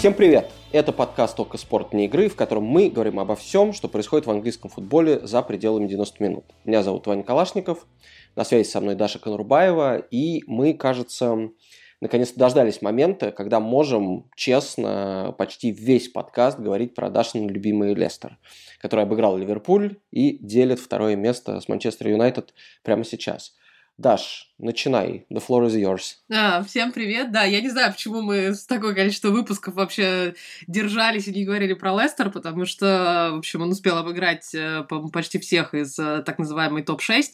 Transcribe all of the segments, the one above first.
Всем привет! Это подкаст «Только спорт, не игры», в котором мы говорим обо всем, что происходит в английском футболе за пределами 90 минут. Меня зовут Ваня Калашников, на связи со мной Даша Конурбаева, и мы, кажется, наконец-то дождались момента, когда можем честно почти весь подкаст говорить про Дашин любимый Лестер, который обыграл Ливерпуль и делит второе место с Манчестер Юнайтед прямо сейчас. Даш, начинай. The floor is yours. А, всем привет. Да, я не знаю, почему мы с такое количество выпусков вообще держались и не говорили про Лестер, потому что, в общем, он успел обыграть э, почти всех из э, так называемой топ-6.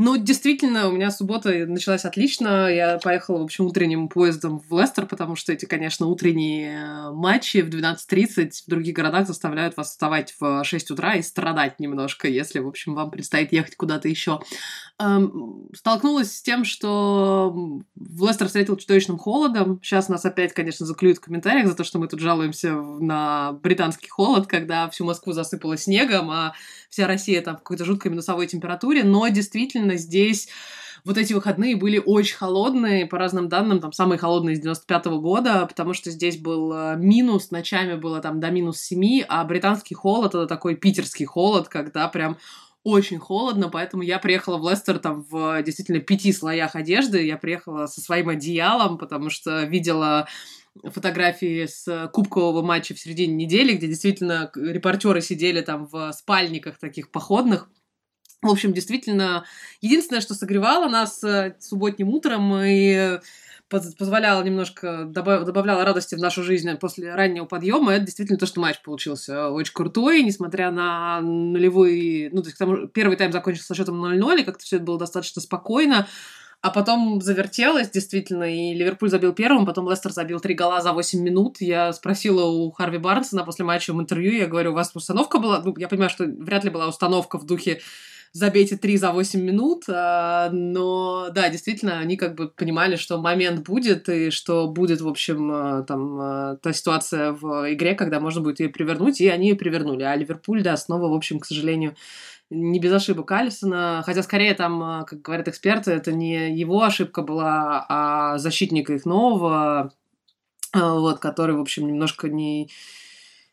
Ну, действительно, у меня суббота началась отлично. Я поехала, в общем, утренним поездом в Лестер, потому что эти, конечно, утренние э, матчи в 12.30 в других городах заставляют вас вставать в 6 утра и страдать немножко, если, в общем, вам предстоит ехать куда-то еще. Эм, столкнулась с тем, что Лестер встретил чудовищным холодом. Сейчас нас опять, конечно, заклюют в комментариях за то, что мы тут жалуемся на британский холод, когда всю Москву засыпало снегом, а вся Россия там в какой-то жуткой минусовой температуре. Но действительно действительно здесь вот эти выходные были очень холодные, по разным данным, там самые холодные с 95 -го года, потому что здесь был э, минус, ночами было там до минус 7, а британский холод — это такой питерский холод, когда прям очень холодно, поэтому я приехала в Лестер там в действительно пяти слоях одежды, я приехала со своим одеялом, потому что видела фотографии с кубкового матча в середине недели, где действительно репортеры сидели там в спальниках таких походных, в общем, действительно, единственное, что согревало нас э, субботним утром и позволяло немножко, добавляло радости в нашу жизнь после раннего подъема, это действительно то, что матч получился очень крутой, несмотря на нулевой, ну, то есть тому, первый тайм закончился со счетом 0-0, и как-то все это было достаточно спокойно, а потом завертелось, действительно, и Ливерпуль забил первым, потом Лестер забил три гола за 8 минут. Я спросила у Харви Барнса на после матча в интервью, я говорю, у вас установка была? Ну, я понимаю, что вряд ли была установка в духе забейте три за 8 минут, а, но да, действительно, они как бы понимали, что момент будет, и что будет, в общем, а, там а, та ситуация в игре, когда можно будет ее привернуть, и они ее привернули. А Ливерпуль, да, снова, в общем, к сожалению, не без ошибок Алисона, хотя скорее там, как говорят эксперты, это не его ошибка была, а защитника их нового, вот, который, в общем, немножко не,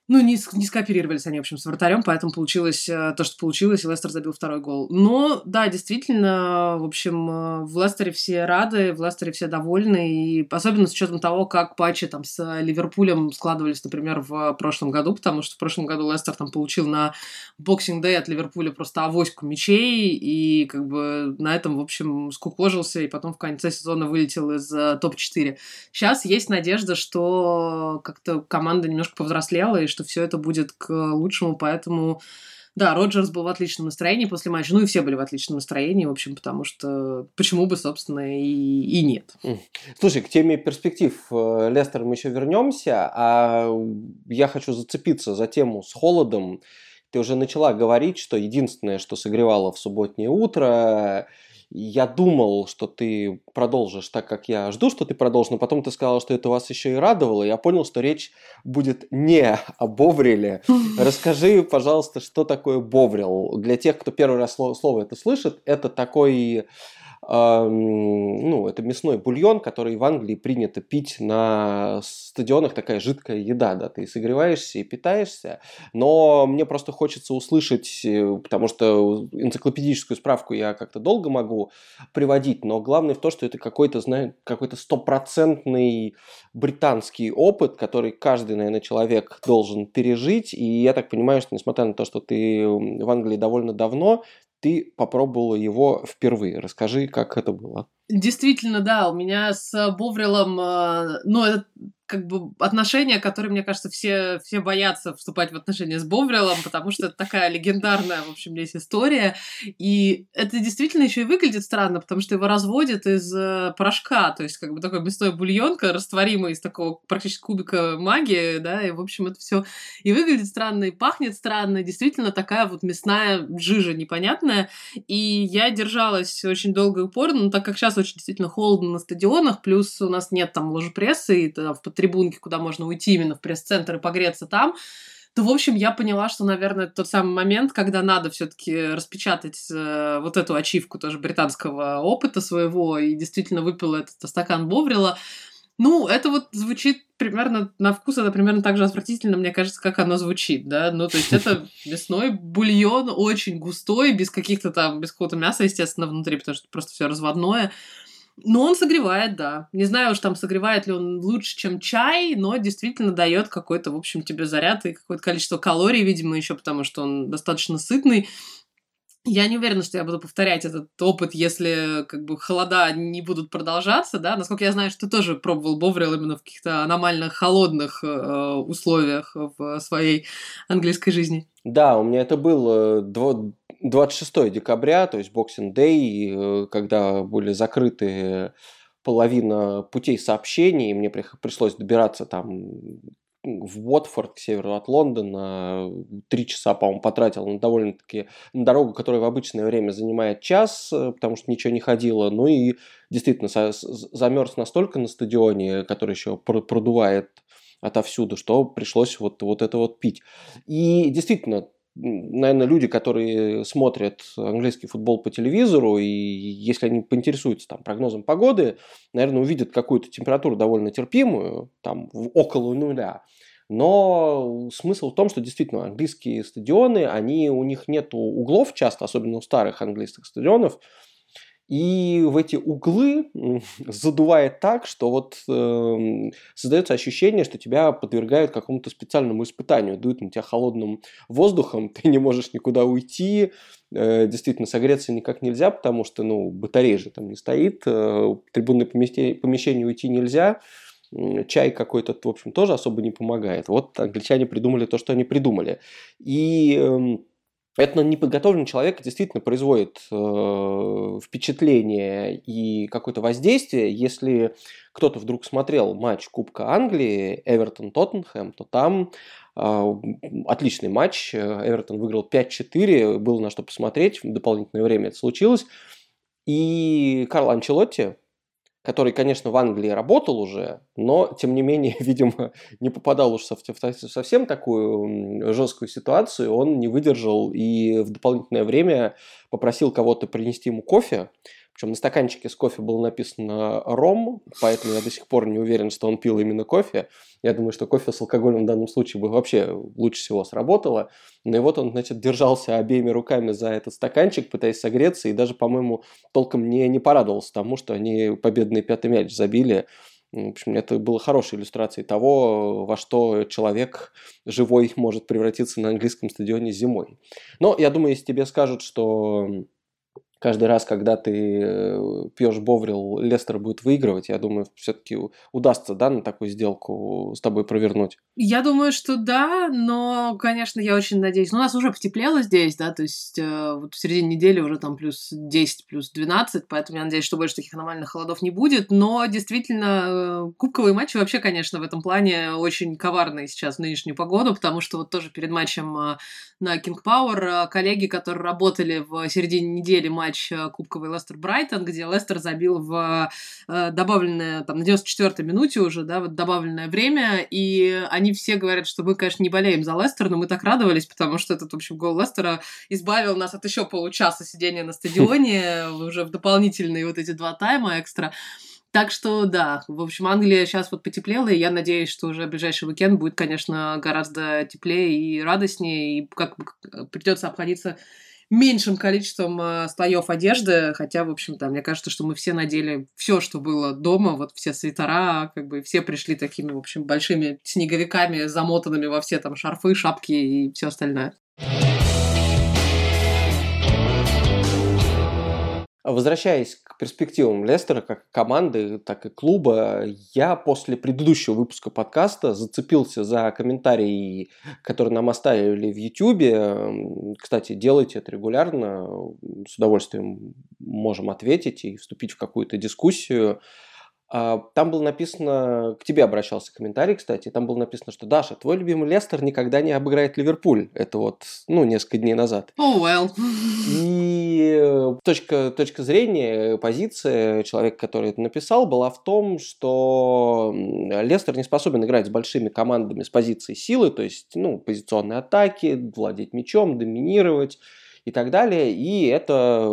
ну, не, не скооперировались они, в общем, с вратарем, поэтому получилось э, то, что получилось, и Лестер забил второй гол. Но, да, действительно, в общем, э, в Лестере все рады, в Лестере все довольны, и особенно с учетом того, как патчи там с Ливерпулем складывались, например, в прошлом году, потому что в прошлом году Лестер там получил на боксинг дэй от Ливерпуля просто авоську мячей, и как бы на этом, в общем, скукожился, и потом в конце сезона вылетел из э, топ-4. Сейчас есть надежда, что как-то команда немножко повзрослела, и что все это будет к лучшему, поэтому... Да, Роджерс был в отличном настроении после матча, ну и все были в отличном настроении, в общем, потому что почему бы, собственно, и, и нет. Слушай, к теме перспектив э, Лестера мы еще вернемся, а я хочу зацепиться за тему с холодом. Ты уже начала говорить, что единственное, что согревало в субботнее утро, я думал, что ты продолжишь так, как я жду, что ты продолжишь, но потом ты сказала, что это вас еще и радовало. Я понял, что речь будет не о Бовриле. Расскажи, пожалуйста, что такое Боврил. Для тех, кто первый раз слово это слышит, это такой ну, это мясной бульон, который в Англии принято пить на стадионах, такая жидкая еда, да, ты согреваешься и питаешься, но мне просто хочется услышать, э, потому что энциклопедическую справку я как-то долго могу приводить, но главное в том, что это какой-то, знаешь, какой-то стопроцентный британский опыт, который каждый, наверное, человек должен пережить, и я так понимаю, что несмотря на то, что ты в Англии довольно давно, ты попробовала его впервые. Расскажи, как это было. Действительно, да, у меня с Боврилом, э, ну, это как бы отношения, которые, мне кажется, все, все боятся вступать в отношения с Боврилом, потому что это такая легендарная, в общем, здесь история. И это действительно еще и выглядит странно, потому что его разводят из э, порошка, то есть как бы такой мясной бульонка, растворимый из такого практически кубика магии, да, и, в общем, это все и выглядит странно, и пахнет странно, действительно такая вот мясная жижа непонятная. И я держалась очень долго и упорно, но так как сейчас очень действительно холодно на стадионах, плюс у нас нет там ложепрессы, и в трибунки, куда можно уйти именно в пресс-центр и погреться там, то, в общем, я поняла, что, наверное, тот самый момент, когда надо все-таки распечатать э, вот эту ачивку тоже британского опыта своего, и действительно выпила этот стакан Боврила. Ну, это вот звучит примерно на вкус, это примерно так же отвратительно, мне кажется, как оно звучит, да. Ну, то есть это мясной бульон очень густой, без каких-то там, без какого-то мяса, естественно, внутри, потому что просто все разводное. Но он согревает, да. Не знаю уж там согревает ли он лучше, чем чай, но действительно дает какой-то, в общем, тебе заряд и какое-то количество калорий, видимо, еще потому что он достаточно сытный. Я не уверена, что я буду повторять этот опыт, если как бы холода не будут продолжаться, да. Насколько я знаю, что ты тоже пробовал Боврил именно в каких-то аномально холодных э, условиях в своей английской жизни. Да, у меня это был 26 э, декабря, то есть Boxing Day, э, когда были закрыты половина путей сообщений, мне пришлось добираться там в Уотфорд, к северу от Лондона. Три часа, по-моему, потратил на довольно-таки на дорогу, которая в обычное время занимает час, э, потому что ничего не ходило. Ну и действительно замерз настолько на стадионе, который еще продувает отовсюду, что пришлось вот, вот это вот пить. И действительно, наверное, люди, которые смотрят английский футбол по телевизору, и если они поинтересуются там, прогнозом погоды, наверное, увидят какую-то температуру довольно терпимую, там около нуля. Но смысл в том, что действительно английские стадионы, они, у них нет углов часто, особенно у старых английских стадионов, и в эти углы задувает так, что вот э, создается ощущение, что тебя подвергают какому-то специальному испытанию, дует на тебя холодным воздухом, ты не можешь никуда уйти, э, действительно согреться никак нельзя, потому что ну, батарея же там не стоит, э, трибунное помещение, помещение уйти нельзя, чай какой-то, в общем, тоже особо не помогает. Вот англичане придумали то, что они придумали. И э, это неподготовленный человек действительно производит э, впечатление и какое-то воздействие. Если кто-то вдруг смотрел матч Кубка Англии, Эвертон-Тоттенхэм, то там э, отличный матч. Эвертон выиграл 5-4, было на что посмотреть, в дополнительное время это случилось. И Карл Анчелотти, который, конечно, в Англии работал уже, но, тем не менее, видимо, не попадал уж совсем такую жесткую ситуацию, он не выдержал и в дополнительное время попросил кого-то принести ему кофе, причем на стаканчике с кофе было написано «ром», поэтому я до сих пор не уверен, что он пил именно кофе. Я думаю, что кофе с алкоголем в данном случае бы вообще лучше всего сработало. Ну и вот он, значит, держался обеими руками за этот стаканчик, пытаясь согреться, и даже, по-моему, толком не, не порадовался тому, что они победный пятый мяч забили. В общем, это было хорошей иллюстрацией того, во что человек живой может превратиться на английском стадионе зимой. Но я думаю, если тебе скажут, что каждый раз, когда ты э, пьешь Боврил, Лестер будет выигрывать. Я думаю, все-таки удастся, да, на такую сделку с тобой провернуть. Я думаю, что да, но, конечно, я очень надеюсь. Ну, у нас уже потеплело здесь, да, то есть э, вот в середине недели уже там плюс 10, плюс 12, поэтому я надеюсь, что больше таких аномальных холодов не будет. Но действительно, э, кубковые матчи вообще, конечно, в этом плане очень коварные сейчас в нынешнюю погоду, потому что вот тоже перед матчем э, на King Power коллеги, которые работали в середине недели матч матч э, кубковый Лестер-Брайтон, где Лестер забил в э, добавленное, там, на 94-й минуте уже, да, вот добавленное время, и они все говорят, что мы, конечно, не болеем за Лестер, но мы так радовались, потому что этот, в общем, гол Лестера избавил нас от еще получаса сидения на стадионе, уже в дополнительные вот эти два тайма экстра. Так что, да, в общем, Англия сейчас вот потеплела, и я надеюсь, что уже ближайший уикенд будет, конечно, гораздо теплее и радостнее, и как придется обходиться меньшим количеством э, слоев одежды, хотя, в общем-то, мне кажется, что мы все надели все, что было дома, вот все свитера, как бы все пришли такими, в общем, большими снеговиками, замотанными во все там шарфы, шапки и все остальное. Возвращаясь к перспективам Лестера, как команды, так и клуба, я после предыдущего выпуска подкаста зацепился за комментарии, которые нам оставили в YouTube. Кстати, делайте это регулярно, с удовольствием можем ответить и вступить в какую-то дискуссию. А, там было написано, к тебе обращался комментарий, кстати, там было написано, что Даша, твой любимый Лестер никогда не обыграет Ливерпуль. Это вот, ну, несколько дней назад. Oh, well. И э, точка, точка зрения, позиция человека, который это написал, была в том, что Лестер не способен играть с большими командами с позиции силы, то есть, ну, позиционные атаки, владеть мячом, доминировать и так далее. И это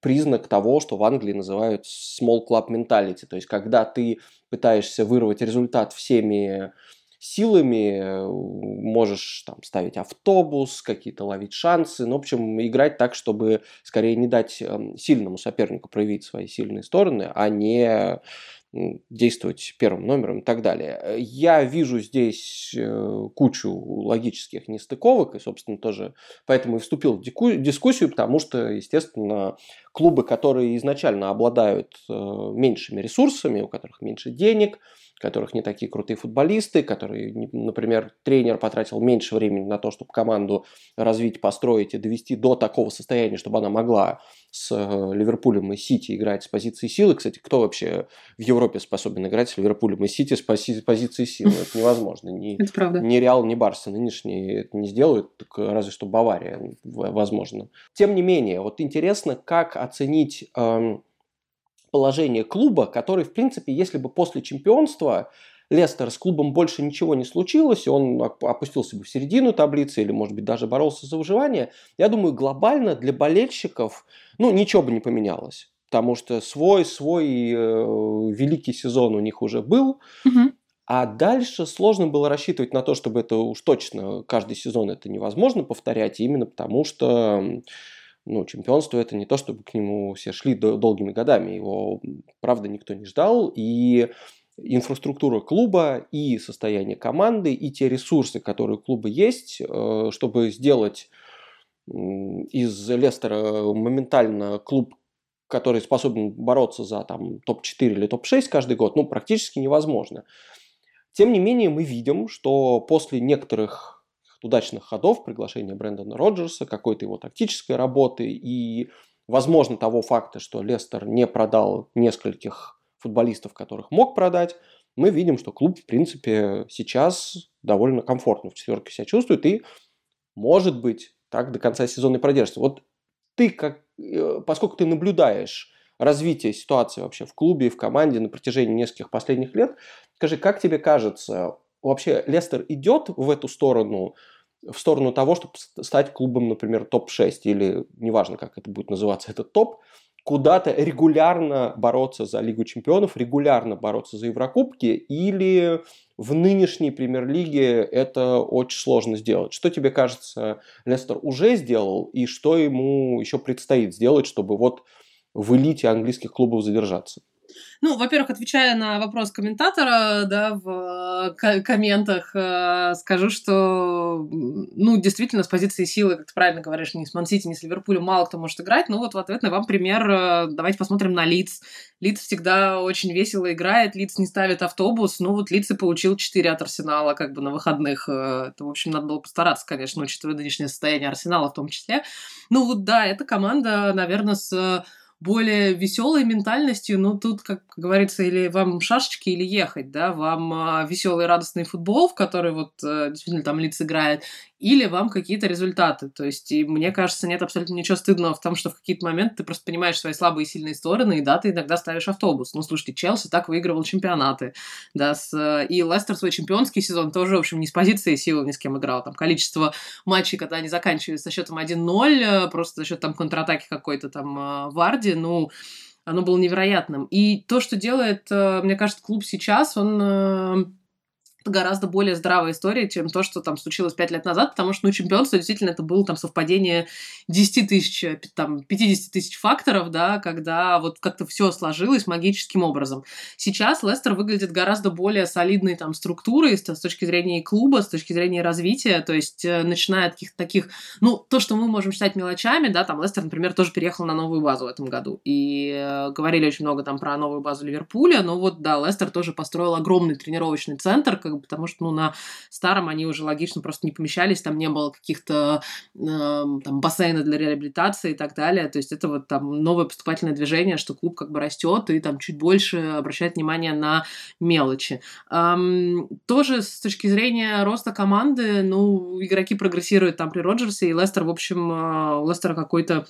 признак того, что в Англии называют small club mentality. То есть, когда ты пытаешься вырвать результат всеми силами, можешь там ставить автобус, какие-то ловить шансы, ну, в общем, играть так, чтобы скорее не дать эм, сильному сопернику проявить свои сильные стороны, а не действовать первым номером и так далее. Я вижу здесь э, кучу логических нестыковок, и, собственно, тоже поэтому и вступил в дискуссию, потому что, естественно, клубы, которые изначально обладают э, меньшими ресурсами, у которых меньше денег, которых не такие крутые футболисты, которые, например, тренер потратил меньше времени на то, чтобы команду развить, построить и довести до такого состояния, чтобы она могла с э, Ливерпулем и Сити играть с позиции силы. Кстати, кто вообще в Европе способен играть с Ливерпулем и Сити с позиции силы? Это невозможно. Ни, это правда. Ни Реал, ни Барса нынешние это не сделают, только разве что Бавария, возможно. Тем не менее, вот интересно, как оценить эм, положение клуба, который, в принципе, если бы после чемпионства Лестер с клубом больше ничего не случилось, он опустился бы в середину таблицы или, может быть, даже боролся за выживание, я думаю, глобально для болельщиков, ну, ничего бы не поменялось. Потому что свой, свой э, великий сезон у них уже был, угу. а дальше сложно было рассчитывать на то, чтобы это уж точно каждый сезон это невозможно повторять, именно потому что ну, чемпионство это не то, чтобы к нему все шли долгими годами. Его, правда, никто не ждал. И инфраструктура клуба, и состояние команды, и те ресурсы, которые у клуба есть, э, чтобы сделать из Лестера моментально клуб, который способен бороться за там, топ-4 или топ-6 каждый год, ну, практически невозможно. Тем не менее, мы видим, что после некоторых удачных ходов, приглашения Брэндона Роджерса, какой-то его тактической работы и, возможно, того факта, что Лестер не продал нескольких футболистов, которых мог продать, мы видим, что клуб, в принципе, сейчас довольно комфортно в четверке себя чувствует и, может быть, так до конца сезона и продержится. Вот ты, как, э, поскольку ты наблюдаешь развитие ситуации вообще в клубе и в команде на протяжении нескольких последних лет, скажи, как тебе кажется, вообще Лестер идет в эту сторону, в сторону того, чтобы стать клубом, например, топ-6 или неважно, как это будет называться, этот топ, куда-то регулярно бороться за Лигу чемпионов, регулярно бороться за Еврокубки, или в нынешней премьер-лиге это очень сложно сделать. Что тебе кажется, Лестер уже сделал, и что ему еще предстоит сделать, чтобы вот в элите английских клубов задержаться? Ну, во-первых, отвечая на вопрос комментатора, да, в э, комментах, э, скажу, что, ну, действительно, с позиции силы, как ты правильно говоришь, ни с Мансити, ни с Ливерпулем мало кто может играть. Ну, вот в ответ на вам пример, э, давайте посмотрим на Лидс. Лидс всегда очень весело играет, Лидс не ставит автобус, ну, вот Лидс и получил 4 от Арсенала, как бы на выходных. Это, в общем, надо было постараться, конечно, учитывая нынешнее состояние Арсенала в том числе. Ну, вот да, эта команда, наверное, с более веселой ментальностью, ну, тут, как говорится, или вам шашечки, или ехать, да, вам а, веселый радостный футбол, в который вот э, действительно там лиц играет, или вам какие-то результаты. То есть, и мне кажется, нет абсолютно ничего стыдного в том, что в какие-то моменты ты просто понимаешь свои слабые и сильные стороны, и да, ты иногда ставишь автобус. Ну, слушайте, Челси так выигрывал чемпионаты, да, с, и Лестер свой чемпионский сезон тоже, в общем, не с позиции силы ни с кем играл. Там количество матчей, когда они заканчивались со счетом 1-0, э, просто за счет там контратаки какой-то там э, Варди, ну, оно было невероятным. И то, что делает, э, мне кажется, клуб сейчас, он гораздо более здравая история, чем то, что там случилось пять лет назад, потому что, ну, чемпионство действительно это было там совпадение 10 тысяч, там, 50 тысяч факторов, да, когда вот как-то все сложилось магическим образом. Сейчас Лестер выглядит гораздо более солидной там структурой с, с точки зрения клуба, с точки зрения развития, то есть э, начиная от каких-то таких, ну, то, что мы можем считать мелочами, да, там Лестер, например, тоже переехал на новую базу в этом году, и э, говорили очень много там про новую базу Ливерпуля, но вот, да, Лестер тоже построил огромный тренировочный центр, как бы, потому что, ну, на старом они уже логично просто не помещались, там не было каких-то э, там бассейна для реабилитации и так далее, то есть это вот там новое поступательное движение, что клуб как бы растет и там чуть больше обращает внимание на мелочи. Эм, тоже с точки зрения роста команды, ну, игроки прогрессируют там при Роджерсе, и Лестер, в общем, э, у Лестера какой-то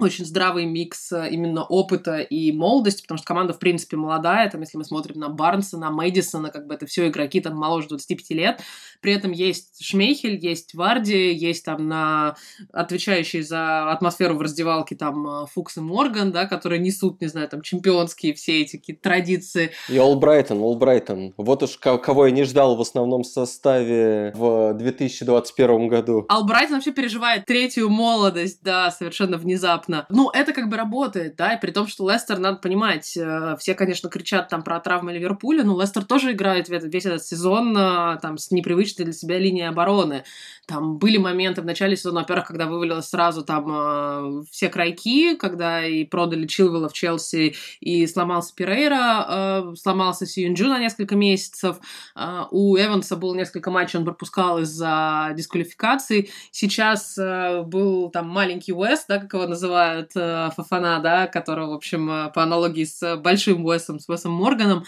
очень здравый микс э, именно опыта и молодости, потому что команда, в принципе, молодая, там, если мы смотрим на Барнса, на Мэдисона, как бы это все игроки там моложе 25 лет, при этом есть Шмейхель, есть Варди, есть там на отвечающие за атмосферу в раздевалке там э, Фукс и Морган, да, которые несут, не знаю, там чемпионские все эти какие традиции. И Олбрайтон, Олбрайтон. Вот уж кого я не ждал в основном составе в 2021 году. Олбрайтон вообще переживает третью молодость, да, совершенно внезапно внезапно. Ну, это как бы работает, да, и при том, что Лестер, надо понимать, э, все, конечно, кричат там про травмы Ливерпуля, но Лестер тоже играет весь этот сезон э, там с непривычной для себя линией обороны. Там были моменты в начале сезона, во-первых, когда вывалилось сразу там э, все крайки, когда и продали Чилвелла в Челси, и сломался Пирейра, э, сломался Сьюнджу на несколько месяцев. У Эванса было несколько матчей, он пропускал из-за дисквалификации. Сейчас был там маленький Уэст, да, как его называют, э, Фафана, да, которого, в общем, э, по аналогии с большим Уэсом, с Уэсом Морганом,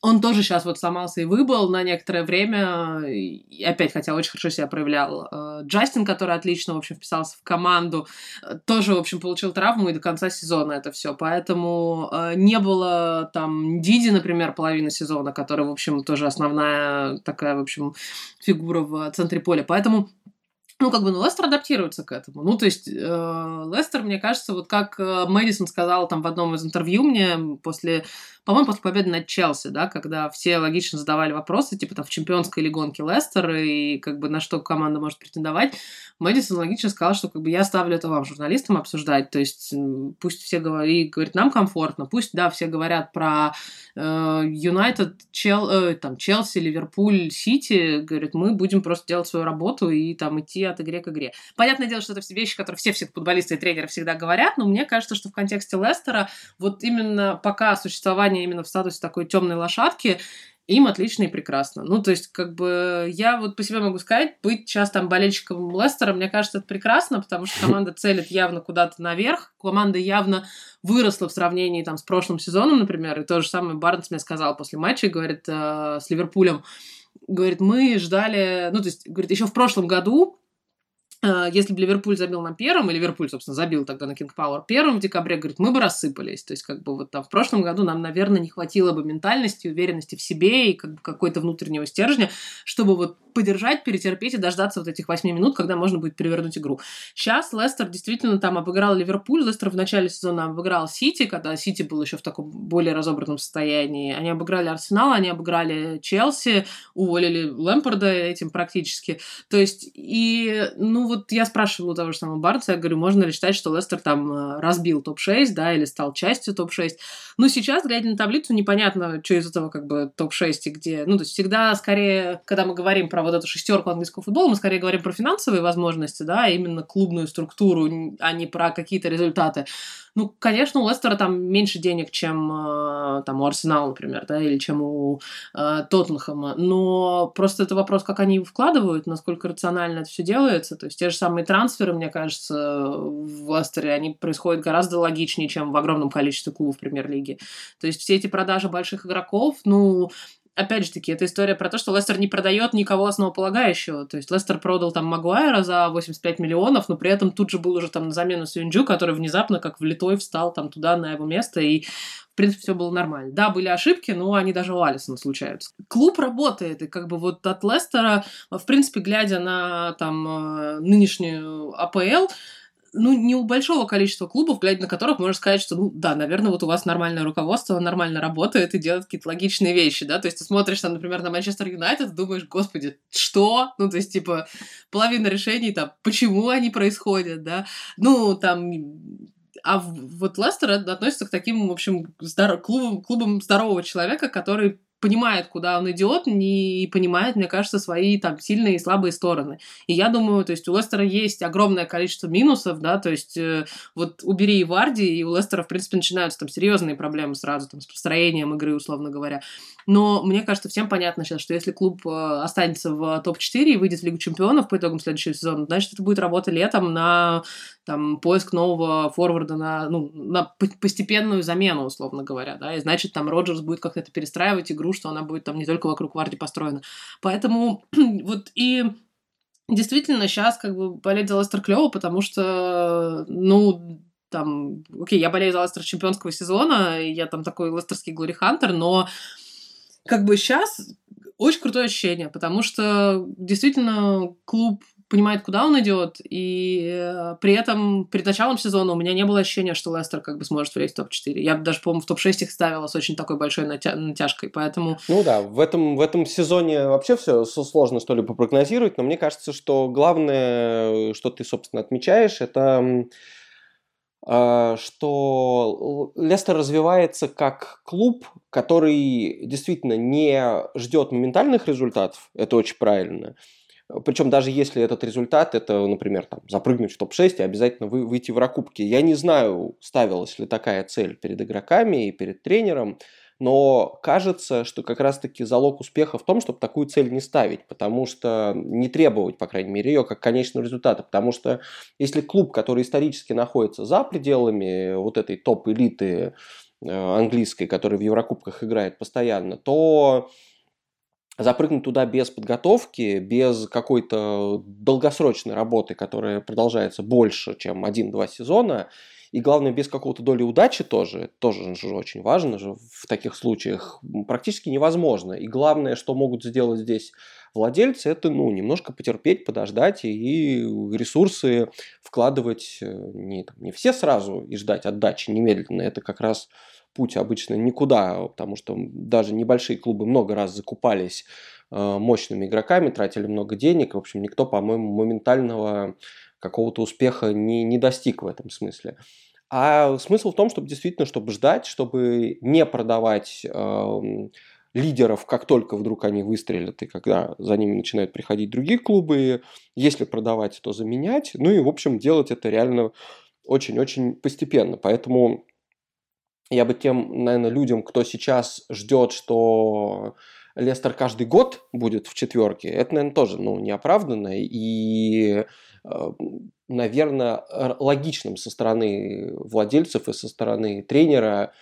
он тоже сейчас вот сломался и выбыл на некоторое время. И опять, хотя очень хорошо себя проявлял. Э, Джастин, который отлично, в общем, вписался в команду, тоже, в общем, получил травму и до конца сезона это все. Поэтому не было там Диди, например, половины сезона, который, в общем, тоже основная такая, в общем, фигура в центре поля. Поэтому ну, как бы, ну, Лестер адаптируется к этому. Ну, то есть, э, Лестер, мне кажется, вот как Мэдисон сказал там в одном из интервью мне после по-моему, после победы над Челси, да, когда все логично задавали вопросы, типа там в чемпионской или гонке Лестер, и как бы на что команда может претендовать, Мэдисон логично сказал, что как бы я ставлю это вам, журналистам, обсуждать, то есть пусть все говорят, говорит, нам комфортно, пусть, да, все говорят про э, Юнайтед, Чел, э, там, Челси, Ливерпуль, Сити, говорит, мы будем просто делать свою работу и там идти от игре к игре. Понятное дело, что это все вещи, которые все все футболисты и тренеры всегда говорят, но мне кажется, что в контексте Лестера вот именно пока существование существование именно в статусе такой темной лошадки, им отлично и прекрасно. Ну, то есть, как бы, я вот по себе могу сказать, быть сейчас там болельщиком Лестера, мне кажется, это прекрасно, потому что команда целит явно куда-то наверх, команда явно выросла в сравнении там с прошлым сезоном, например, и то же самое Барнс мне сказал после матча, говорит, э, с Ливерпулем, говорит, мы ждали, ну, то есть, говорит, еще в прошлом году если бы Ливерпуль забил на первом, и Ливерпуль, собственно, забил тогда на Кинг Пауэр первым в декабре, говорит, мы бы рассыпались. То есть, как бы вот там в прошлом году нам, наверное, не хватило бы ментальности, уверенности в себе и как бы какой-то внутреннего стержня, чтобы вот подержать, перетерпеть и дождаться вот этих восьми минут, когда можно будет перевернуть игру. Сейчас Лестер действительно там обыграл Ливерпуль, Лестер в начале сезона обыграл Сити, когда Сити был еще в таком более разобранном состоянии. Они обыграли Арсенал, они обыграли Челси, уволили Лэмпорда этим практически. То есть, и, ну, вот я спрашивала у того же самого Барца, я говорю, можно ли считать, что Лестер там э, разбил топ-6, да, или стал частью топ-6. Но сейчас, глядя на таблицу, непонятно, что из этого как бы топ-6 и где. Ну, то есть всегда скорее, когда мы говорим про вот эту шестерку английского футбола, мы скорее говорим про финансовые возможности, да, именно клубную структуру, а не про какие-то результаты. Ну, конечно, у Лестера там меньше денег, чем э, там у Арсенала, например, да, или чем у э, Тоттенхэма. Но просто это вопрос, как они вкладывают, насколько рационально это все делается. То есть те же самые трансферы, мне кажется, в Лестере, они происходят гораздо логичнее, чем в огромном количестве клубов премьер-лиги. То есть все эти продажи больших игроков, ну, опять же таки, это история про то, что Лестер не продает никого основополагающего. То есть Лестер продал там Магуайра за 85 миллионов, но при этом тут же был уже там на замену Сюнджу, который внезапно как влитой встал там туда на его место, и в принципе, все было нормально. Да, были ошибки, но они даже у Алисона случаются. Клуб работает, и как бы вот от Лестера, в принципе, глядя на там э, нынешнюю АПЛ, ну, не у большого количества клубов, глядя на которых можно сказать, что, ну, да, наверное, вот у вас нормальное руководство, нормально работает и делает какие-то логичные вещи, да, то есть ты смотришь, там, например, на Манчестер Юнайтед, думаешь, господи, что? Ну, то есть, типа, половина решений, там, почему они происходят, да, ну, там, а вот Лестер относится к таким, в общем, здоров... клубам, клубам здорового человека, который понимает, куда он идет, не понимает, мне кажется, свои там сильные и слабые стороны. И я думаю, то есть у Лестера есть огромное количество минусов, да, то есть э, вот убери и Варди, и у Лестера, в принципе, начинаются там серьезные проблемы сразу там с построением игры, условно говоря. Но мне кажется, всем понятно сейчас, что если клуб э, останется в топ-4 и выйдет в Лигу чемпионов по итогам следующего сезона, значит, это будет работа летом на там, поиск нового форварда на, ну, на постепенную замену, условно говоря, да, и значит, там Роджерс будет как-то это перестраивать игру, что она будет там не только вокруг Варди построена. Поэтому вот и действительно сейчас как бы болеть за Лестер клево, потому что, ну, там, окей, я болею за Лестер чемпионского сезона, я там такой лестерский Глори Хантер, но как бы сейчас очень крутое ощущение, потому что действительно клуб понимает, куда он идет, и э, при этом перед началом сезона у меня не было ощущения, что Лестер как бы сможет влезть в топ-4. Я даже, по-моему, в топ-6 их ставила с очень такой большой натя- натяжкой, поэтому... Ну да, в этом, в этом сезоне вообще все сложно что-либо прогнозировать, но мне кажется, что главное, что ты, собственно, отмечаешь, это а, что Лестер развивается как клуб, который действительно не ждет моментальных результатов, это очень правильно, причем даже если этот результат, это, например, там, запрыгнуть в топ-6 и обязательно вы, выйти в ракубки. Я не знаю, ставилась ли такая цель перед игроками и перед тренером, но кажется, что как раз-таки залог успеха в том, чтобы такую цель не ставить, потому что не требовать, по крайней мере, ее как конечного результата. Потому что если клуб, который исторически находится за пределами вот этой топ-элиты э, английской, которая в Еврокубках играет постоянно, то запрыгнуть туда без подготовки, без какой-то долгосрочной работы, которая продолжается больше, чем один-два сезона, и главное, без какого-то доли удачи тоже, тоже же очень важно же в таких случаях, практически невозможно. И главное, что могут сделать здесь владельцы, это ну, немножко потерпеть, подождать и ресурсы вкладывать э, не, там, не все сразу и ждать отдачи немедленно. Это как раз путь обычно никуда, потому что даже небольшие клубы много раз закупались э, мощными игроками, тратили много денег. В общем, никто, по-моему, моментального какого-то успеха не, не достиг в этом смысле. А смысл в том, чтобы действительно, чтобы ждать, чтобы не продавать э, лидеров, как только вдруг они выстрелят, и когда за ними начинают приходить другие клубы, если продавать, то заменять. Ну и, в общем, делать это реально очень-очень постепенно. Поэтому я бы тем, наверное, людям, кто сейчас ждет, что Лестер каждый год будет в четверке, это, наверное, тоже ну, неоправданно и, э, наверное, логичным со стороны владельцев и со стороны тренера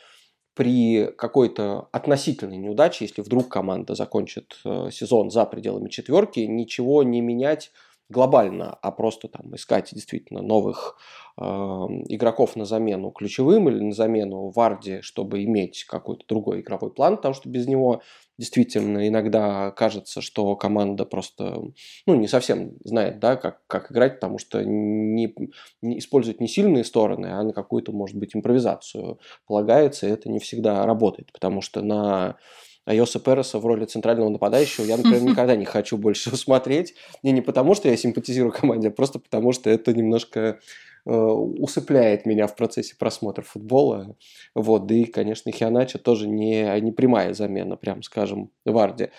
при какой-то относительной неудаче, если вдруг команда закончит э, сезон за пределами четверки, ничего не менять глобально, а просто там искать действительно новых э, игроков на замену ключевым или на замену Варди, чтобы иметь какой-то другой игровой план, потому что без него действительно иногда кажется, что команда просто ну, не совсем знает, да, как, как играть, потому что не, не использует не сильные стороны, а на какую-то, может быть, импровизацию полагается, и это не всегда работает, потому что на Айоса Переса в роли центрального нападающего я, например, никогда не хочу больше смотреть. И не потому, что я симпатизирую команде, а просто потому, что это немножко э, усыпляет меня в процессе просмотра футбола. Вот, да и, конечно, Хианача тоже не, не прямая замена, прям скажем, Варди.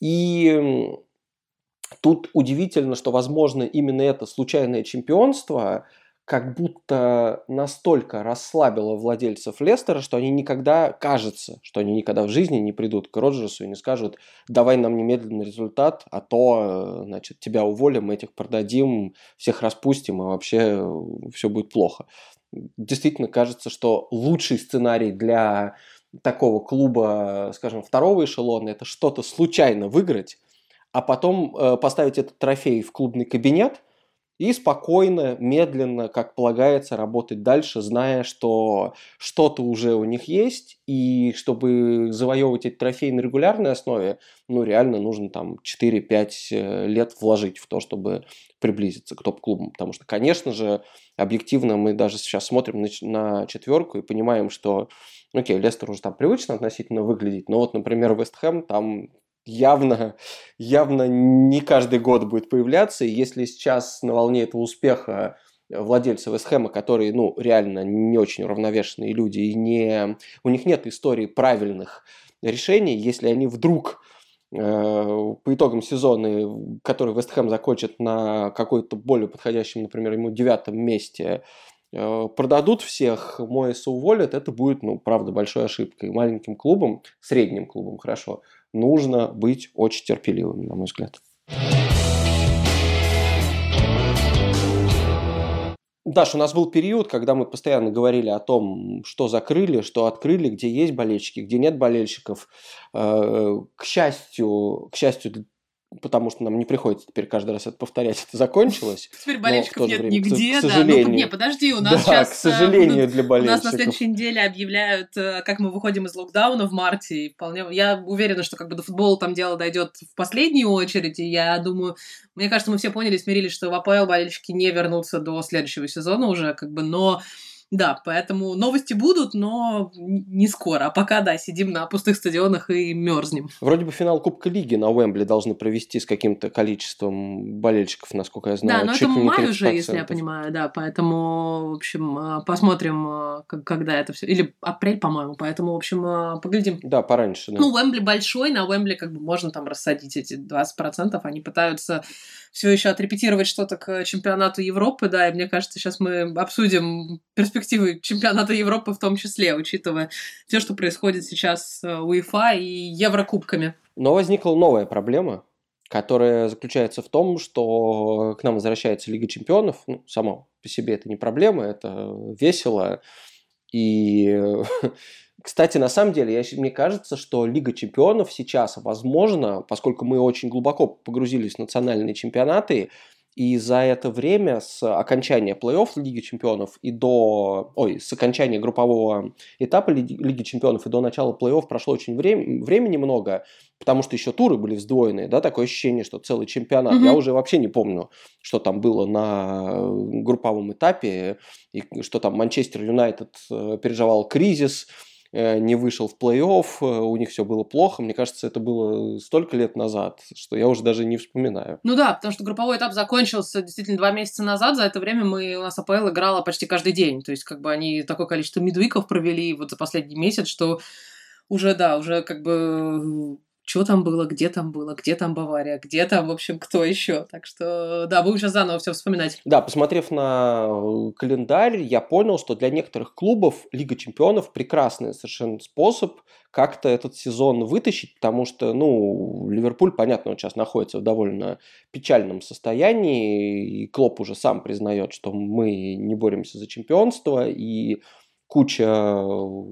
И тут удивительно, что, возможно, именно это случайное чемпионство – как будто настолько расслабило владельцев Лестера, что они никогда, кажется, что они никогда в жизни не придут к Роджерсу и не скажут, давай нам немедленно результат, а то, значит, тебя уволим, этих продадим, всех распустим, и вообще все будет плохо. Действительно кажется, что лучший сценарий для такого клуба, скажем, второго эшелона, это что-то случайно выиграть, а потом э, поставить этот трофей в клубный кабинет – и спокойно, медленно, как полагается, работать дальше, зная, что что-то уже у них есть, и чтобы завоевывать эти трофеи на регулярной основе, ну, реально нужно там 4-5 э, лет вложить в то, чтобы приблизиться к топ-клубам. Потому что, конечно же, объективно мы даже сейчас смотрим на, на четверку и понимаем, что, окей, Лестер уже там привычно относительно выглядеть, но вот, например, Вест Хэм там явно, явно не каждый год будет появляться. И если сейчас на волне этого успеха владельцы Вестхэма, которые, ну, реально не очень уравновешенные люди, и не, у них нет истории правильных решений, если они вдруг э, по итогам сезона, который Вестхэм закончит на какой-то более подходящем, например, ему девятом месте, э, продадут всех, Моэса уволят, это будет, ну, правда, большой ошибкой. Маленьким клубом, средним клубом, хорошо, нужно быть очень терпеливым, на мой взгляд. Даш, у нас был период, когда мы постоянно говорили о том, что закрыли, что открыли, где есть болельщики, где нет болельщиков. Э, к счастью, к счастью потому что нам не приходится теперь каждый раз это повторять, это закончилось. Теперь болельщиков нет время, нигде, к, к сожалению. да. Ну, не, подожди, у нас да, сейчас... к сожалению, для болельщиков. У нас на следующей неделе объявляют, э, как мы выходим из локдауна в марте. И вполне... Я уверена, что как бы до футбола там дело дойдет в последнюю очередь, и я думаю, мне кажется, мы все поняли, смирились, что в АПЛ болельщики не вернутся до следующего сезона уже, как бы, но да, поэтому новости будут, но не скоро. А пока, да, сидим на пустых стадионах и мерзнем. Вроде бы финал Кубка Лиги на Уэмбли должны провести с каким-то количеством болельщиков, насколько я знаю. Да, но это май уже, если я понимаю, да, поэтому, в общем, а, посмотрим, а, когда это все. Или апрель, по-моему, поэтому, в общем, а, поглядим. Да, пораньше, да. Ну, Уэмбли большой, на Уэмбли как бы можно там рассадить эти 20%, они пытаются все еще отрепетировать что-то к чемпионату Европы, да, и мне кажется, сейчас мы обсудим перспективы чемпионата Европы в том числе, учитывая все, что происходит сейчас с УЕФА и Еврокубками. Но возникла новая проблема, которая заключается в том, что к нам возвращается Лига Чемпионов. Ну, само по себе это не проблема, это весело. И Кстати, на самом деле, я, мне кажется, что Лига чемпионов сейчас, возможно, поскольку мы очень глубоко погрузились в национальные чемпионаты, и за это время с окончания плей-офф Лиги Чемпионов и до... Ой, с окончания группового этапа Лиги, Лиги Чемпионов и до начала плей-офф прошло очень время, времени много, потому что еще туры были сдвоенные, да, такое ощущение, что целый чемпионат. Mm-hmm. Я уже вообще не помню, что там было на групповом этапе, и что там Манчестер Юнайтед э, переживал кризис, Э, не вышел в плей-офф, э, у них все было плохо. Мне кажется, это было столько лет назад, что я уже даже не вспоминаю. Ну да, потому что групповой этап закончился действительно два месяца назад. За это время мы, у нас АПЛ играла почти каждый день. То есть как бы они такое количество мидвиков провели вот за последний месяц, что уже, да, уже как бы что там было, где там было, где там Бавария, где там, в общем, кто еще. Так что, да, будем сейчас заново все вспоминать. Да, посмотрев на э, календарь, я понял, что для некоторых клубов Лига Чемпионов прекрасный совершенно способ как-то этот сезон вытащить, потому что, ну, Ливерпуль, понятно, он сейчас находится в довольно печальном состоянии, и Клоп уже сам признает, что мы не боремся за чемпионство, и куча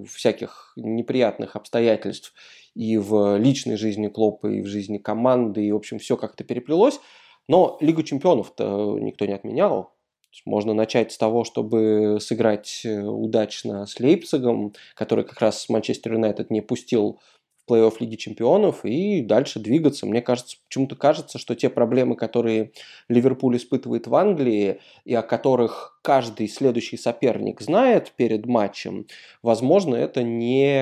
всяких неприятных обстоятельств и в личной жизни Клопа, и в жизни команды, и, в общем, все как-то переплелось. Но Лигу чемпионов-то никто не отменял. Можно начать с того, чтобы сыграть э, удачно с Лейпцигом, который как раз Манчестер Юнайтед не пустил плей-офф Лиги Чемпионов и дальше двигаться. Мне кажется, почему-то кажется, что те проблемы, которые Ливерпуль испытывает в Англии, и о которых каждый следующий соперник знает перед матчем, возможно, это не,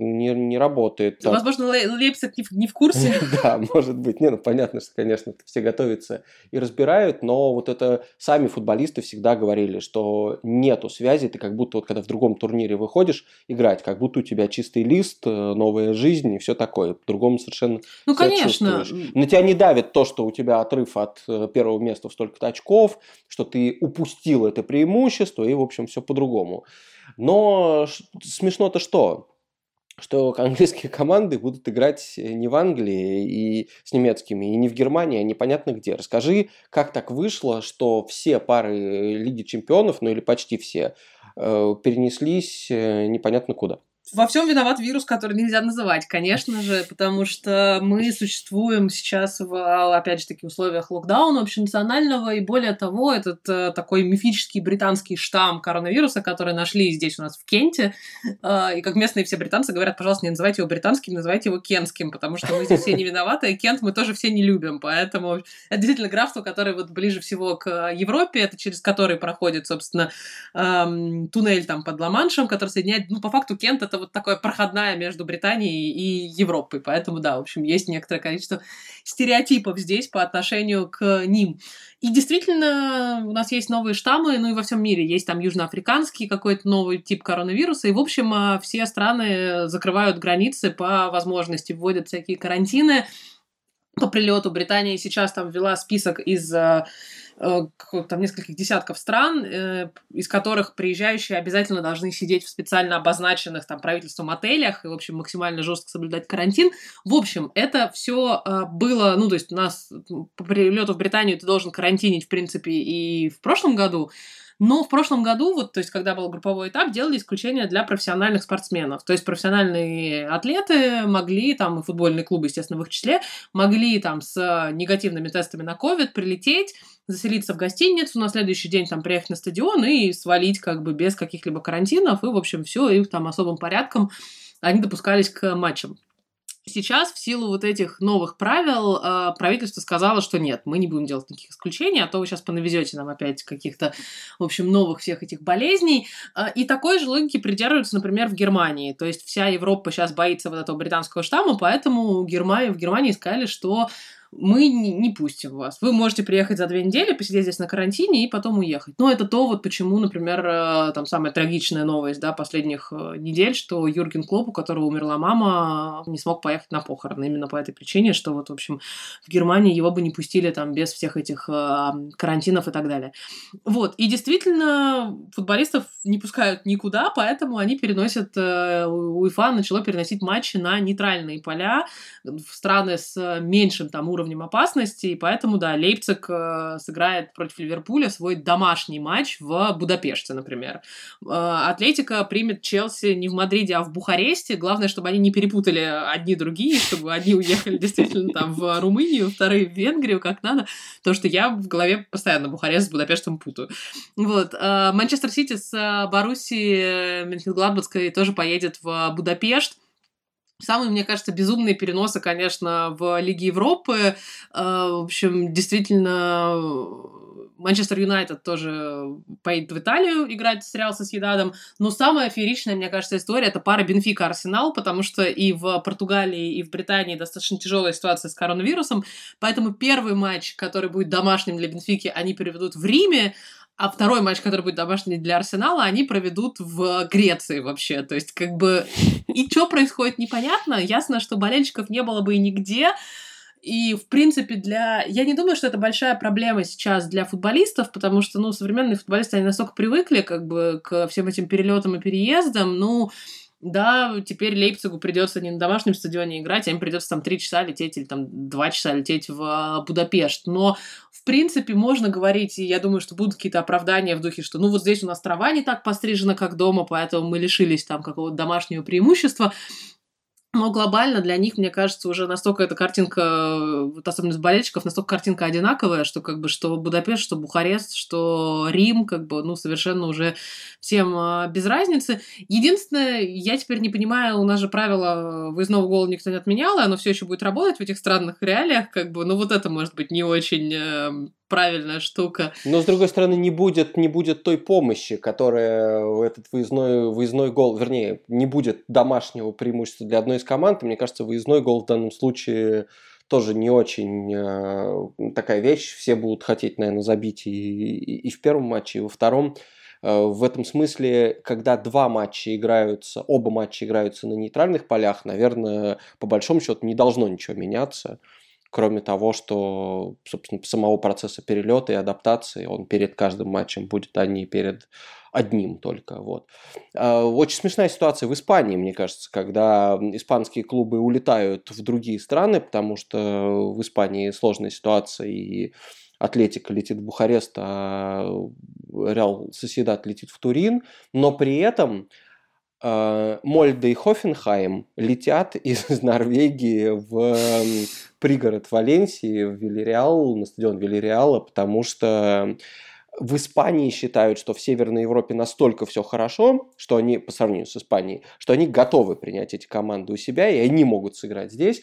не, не работает. Возможно, Лейпциг не в, не в курсе. Да, может быть. Не, ну понятно, что, конечно, все готовятся и разбирают, но вот это сами футболисты всегда говорили, что нету связи, ты как будто вот когда в другом турнире выходишь играть, как будто у тебя чистый лист, э, новая жизнь, жизнь и все такое. По-другому совершенно Ну, конечно. На тебя не давит то, что у тебя отрыв от э, первого места в столько-то очков, что ты упустил это преимущество, и, в общем, все по-другому. Но смешно-то что? что английские команды будут играть не в Англии и с немецкими, и не в Германии, а непонятно где. Расскажи, как так вышло, что все пары Лиги Чемпионов, ну или почти все, э, перенеслись э, непонятно куда. Во всем виноват вирус, который нельзя называть, конечно же, потому что мы существуем сейчас в, опять же таки, условиях локдауна общенационального, и более того, этот э, такой мифический британский штамм коронавируса, который нашли здесь у нас в Кенте, э, и как местные все британцы говорят, пожалуйста, не называйте его британским, называйте его кентским, потому что мы здесь все не виноваты, и Кент мы тоже все не любим, поэтому это действительно графство, которое вот ближе всего к Европе, это через который проходит, собственно, эм, туннель там под Ла-Маншем, который соединяет, ну, по факту Кент это вот такое проходная между Британией и Европой. Поэтому, да, в общем, есть некоторое количество стереотипов здесь по отношению к ним. И действительно, у нас есть новые штаммы, ну и во всем мире. Есть там южноафриканский какой-то новый тип коронавируса. И, в общем, а, все страны закрывают границы по возможности, вводят всякие карантины по прилету. Британия сейчас там ввела список из а, там нескольких десятков стран, э, из которых приезжающие обязательно должны сидеть в специально обозначенных там правительством отелях и, в общем, максимально жестко соблюдать карантин. В общем, это все э, было, ну, то есть у нас по прилету в Британию ты должен карантинить, в принципе, и в прошлом году, Но в прошлом году, вот, то есть, когда был групповой этап, делали исключение для профессиональных спортсменов. То есть, профессиональные атлеты могли, там, и футбольные клубы, естественно, в их числе, могли там с негативными тестами на COVID прилететь, заселиться в гостиницу, на следующий день там приехать на стадион и свалить как бы без каких-либо карантинов, и, в общем, все, их там особым порядком они допускались к матчам. Сейчас в силу вот этих новых правил э, правительство сказало, что нет, мы не будем делать никаких исключений, а то вы сейчас понавезете нам опять каких-то, в общем, новых всех этих болезней. Э, и такой же логики придерживаются, например, в Германии. То есть вся Европа сейчас боится вот этого британского штамма, поэтому в Германии сказали, что мы не, не пустим вас. Вы можете приехать за две недели, посидеть здесь на карантине и потом уехать. Но это то, вот почему, например, э, там самая трагичная новость, да, последних э, недель, что Юрген Клоп, у которого умерла мама, не смог поехать на похороны. Именно по этой причине, что вот, в общем, в Германии его бы не пустили там без всех этих э, карантинов и так далее. Вот. И действительно, футболистов не пускают никуда, поэтому они переносят, УЕФА начало переносить матчи на нейтральные поля в страны с меньшим там уровнем уровнем опасности, и поэтому, да, Лейпциг э, сыграет против Ливерпуля свой домашний матч в Будапеште, например. Э, Атлетика примет Челси не в Мадриде, а в Бухаресте. Главное, чтобы они не перепутали одни другие, чтобы одни уехали действительно там в Румынию, вторые в Венгрию, как надо. То, что я в голове постоянно Бухарест с Будапештом путаю. Вот. Э, Манчестер Сити с Боруссией Мюнхен-Гладбадской тоже поедет в Будапешт. Самые, мне кажется, безумные переносы, конечно, в Лиге Европы. Э, в общем, действительно, Манчестер Юнайтед тоже поедет в Италию играть с Реал Соседадом. Но самая фееричная, мне кажется, история — это пара Бенфика-Арсенал, потому что и в Португалии, и в Британии достаточно тяжелая ситуация с коронавирусом. Поэтому первый матч, который будет домашним для Бенфики, они переведут в Риме, а второй матч, который будет домашний для Арсенала, они проведут в Греции вообще. То есть, как бы... И что происходит, непонятно. Ясно, что болельщиков не было бы и нигде. И, в принципе, для... Я не думаю, что это большая проблема сейчас для футболистов, потому что, ну, современные футболисты, они настолько привыкли, как бы, к всем этим перелетам и переездам, ну, да, теперь Лейпцигу придется не на домашнем стадионе играть, а им придется там три часа лететь или там два часа лететь в а, Будапешт. Но, в принципе, можно говорить, и я думаю, что будут какие-то оправдания в духе, что ну вот здесь у нас трава не так пострижена, как дома, поэтому мы лишились там какого-то домашнего преимущества. Но глобально для них, мне кажется, уже настолько эта картинка, вот особенно с болельщиков, настолько картинка одинаковая, что как бы что Будапешт, что Бухарест, что Рим, как бы, ну, совершенно уже всем а, без разницы. Единственное, я теперь не понимаю, у нас же правило выездного гола никто не отменял, и оно все еще будет работать в этих странных реалиях, как бы, ну, вот это может быть не очень эм, правильная штука. Но, с другой стороны, не будет, не будет той помощи, которая этот выездной, выездной гол, вернее, не будет домашнего преимущества для одной из команд. Мне кажется, выездной гол в данном случае тоже не очень э, такая вещь. Все будут хотеть, наверное, забить и, и, и в первом матче, и во втором. Э, в этом смысле, когда два матча играются, оба матча играются на нейтральных полях, наверное, по большому счету не должно ничего меняться кроме того, что, собственно, самого процесса перелета и адаптации, он перед каждым матчем будет, а не перед одним только. Вот. А, очень смешная ситуация в Испании, мне кажется, когда испанские клубы улетают в другие страны, потому что в Испании сложная ситуация, и Атлетика летит в Бухарест, а Реал Соседат летит в Турин, но при этом Мольда и Хофенхайм летят из Норвегии в пригород Валенсии, в Вильяреал, на стадион Вильяреала, потому что в Испании считают, что в Северной Европе настолько все хорошо, что они, по сравнению с Испанией, что они готовы принять эти команды у себя, и они могут сыграть здесь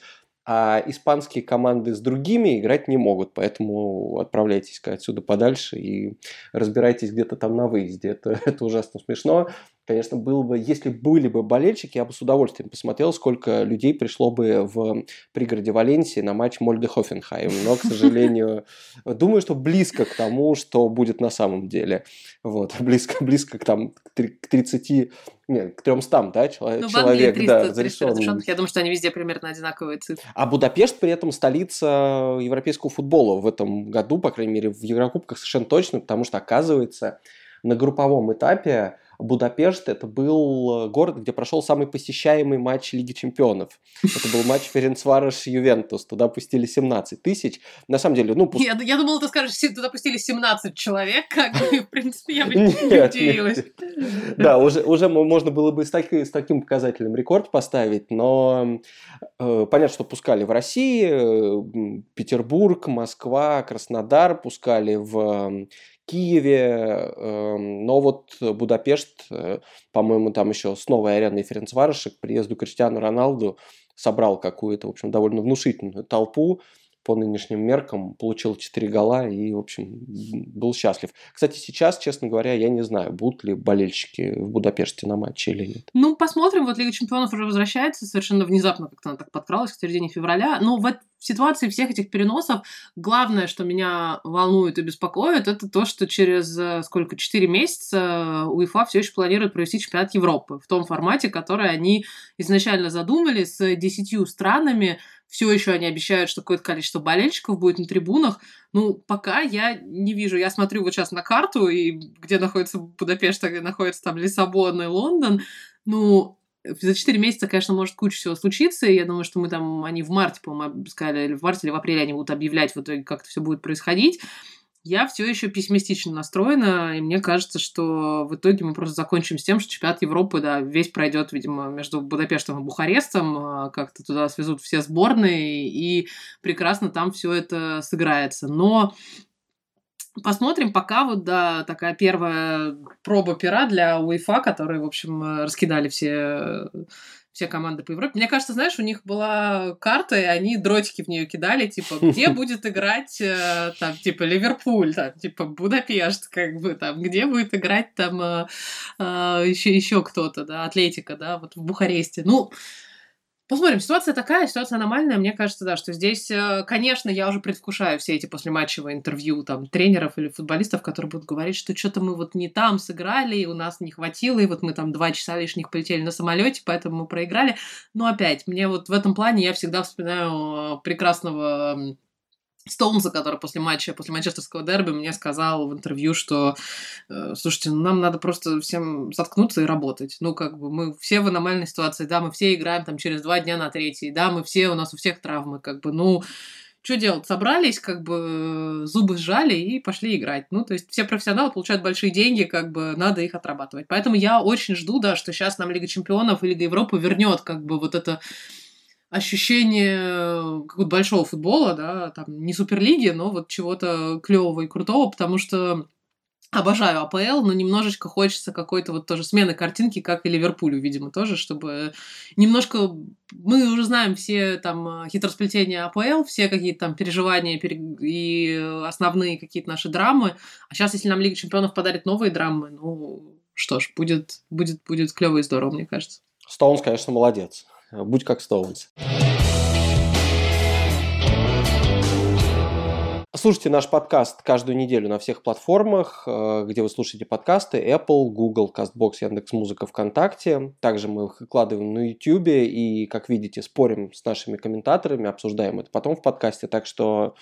а испанские команды с другими играть не могут, поэтому отправляйтесь отсюда подальше и разбирайтесь где-то там на выезде. Это, это ужасно смешно. Конечно, было бы, если были бы болельщики, я бы с удовольствием посмотрел, сколько людей пришло бы в пригороде Валенсии на матч Мольде Хофенхайм. Но, к сожалению, думаю, что близко к тому, что будет на самом деле. Вот, близко, близко к, там, к 30 нет, к 300, да, человек, ну, человек 300, да, 300 зарешен. Я думаю, что они везде примерно одинаковые цифры. А Будапешт при этом столица европейского футбола в этом году, по крайней мере, в Еврокубках совершенно точно, потому что, оказывается, на групповом этапе Будапешт это был город, где прошел самый посещаемый матч Лиги Чемпионов. Это был матч Ференцвареш Ювентус. Туда пустили 17 тысяч. На самом деле, ну... Пуст... Я, я думала, ты скажешь, туда пустили 17 человек, как бы, в принципе, я бы не удивилась. Да, уже, уже можно было бы с, таки, с таким показателем рекорд поставить, но э, понятно, что пускали в России, э, Петербург, Москва, Краснодар, пускали в Киеве, эм, но вот Будапешт, э, по-моему, там еще с новой ареной Ференцварыша приезду Криштиану Роналду собрал какую-то, в общем, довольно внушительную толпу по нынешним меркам, получил 4 гола и, в общем, был счастлив. Кстати, сейчас, честно говоря, я не знаю, будут ли болельщики в Будапеште на матче или нет. Ну, посмотрим. Вот Лига Чемпионов уже возвращается совершенно внезапно, как-то она так подкралась к середине февраля. Но в, в ситуации всех этих переносов главное, что меня волнует и беспокоит, это то, что через э, сколько, 4 месяца УЕФА все еще планирует провести чемпионат Европы в том формате, который они изначально задумали с 10 странами, все еще они обещают, что какое-то количество болельщиков будет на трибунах. Ну, пока я не вижу. Я смотрю вот сейчас на карту, и где находится Будапешт, где находится там Лиссабон и Лондон. Ну, за 4 месяца, конечно, может куча всего случиться, и я думаю, что мы там, они в марте, по-моему, сказали, или в марте, или в апреле они будут объявлять в итоге, как это все будет происходить я все еще пессимистично настроена, и мне кажется, что в итоге мы просто закончим с тем, что чемпионат Европы, да, весь пройдет, видимо, между Будапештом и Бухарестом, а, как-то туда свезут все сборные, и прекрасно там все это сыграется. Но Посмотрим, пока вот, да, такая первая проба пера для УЕФА, которые, в общем, раскидали все все команды по Европе. Мне кажется, знаешь, у них была карта, и они дротики в нее кидали, типа, где будет играть, э, там, типа, Ливерпуль, там, типа, Будапешт, как бы, там, где будет играть, там, э, э, еще, еще кто-то, да, Атлетика, да, вот в Бухаресте. Ну, Посмотрим, ситуация такая, ситуация аномальная. Мне кажется, да, что здесь, э, конечно, я уже предвкушаю все эти послематчевые интервью там тренеров или футболистов, которые будут говорить, что что-то мы вот не там сыграли, и у нас не хватило, и вот мы там два часа лишних полетели на самолете, поэтому мы проиграли. Но опять, мне вот в этом плане я всегда вспоминаю э, прекрасного Стоунса, который после матча, после манчестерского дерби мне сказал в интервью, что, э, слушайте, ну нам надо просто всем заткнуться и работать. Ну, как бы мы все в аномальной ситуации, да, мы все играем там через два дня на третий, да, мы все, у нас у всех травмы, как бы, ну, что делать? Собрались, как бы зубы сжали и пошли играть. Ну, то есть все профессионалы получают большие деньги, как бы надо их отрабатывать. Поэтому я очень жду, да, что сейчас нам Лига Чемпионов и Лига Европы вернет как бы вот это ощущение какого-то большого футбола, да, там не суперлиги, но вот чего-то клевого и крутого, потому что Обожаю АПЛ, но немножечко хочется какой-то вот тоже смены картинки, как и Ливерпулю, видимо, тоже, чтобы немножко... Мы уже знаем все там хитросплетения АПЛ, все какие-то там переживания и основные какие-то наши драмы. А сейчас, если нам Лига Чемпионов подарит новые драмы, ну, что ж, будет, будет, будет клево и здорово, мне кажется. Стоунс, конечно, молодец. Будь как Стоунс. Слушайте наш подкаст каждую неделю на всех платформах, э, где вы слушаете подкасты Apple, Google, CastBox, Яндекс.Музыка, ВКонтакте. Также мы их выкладываем на YouTube и, как видите, спорим с нашими комментаторами, обсуждаем это потом в подкасте. Так что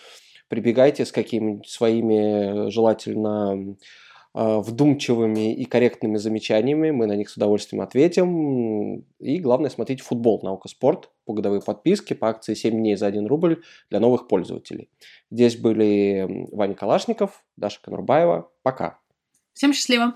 прибегайте с какими-нибудь своими желательно Э, вдумчивыми и корректными замечаниями. Мы на них с удовольствием ответим. И главное, смотрите футбол «Наука спорт» по годовой подписке по акции 7 дней за 1 рубль для новых пользователей. Здесь были Ваня Калашников, Даша Конурбаева. Пока. Всем счастливо!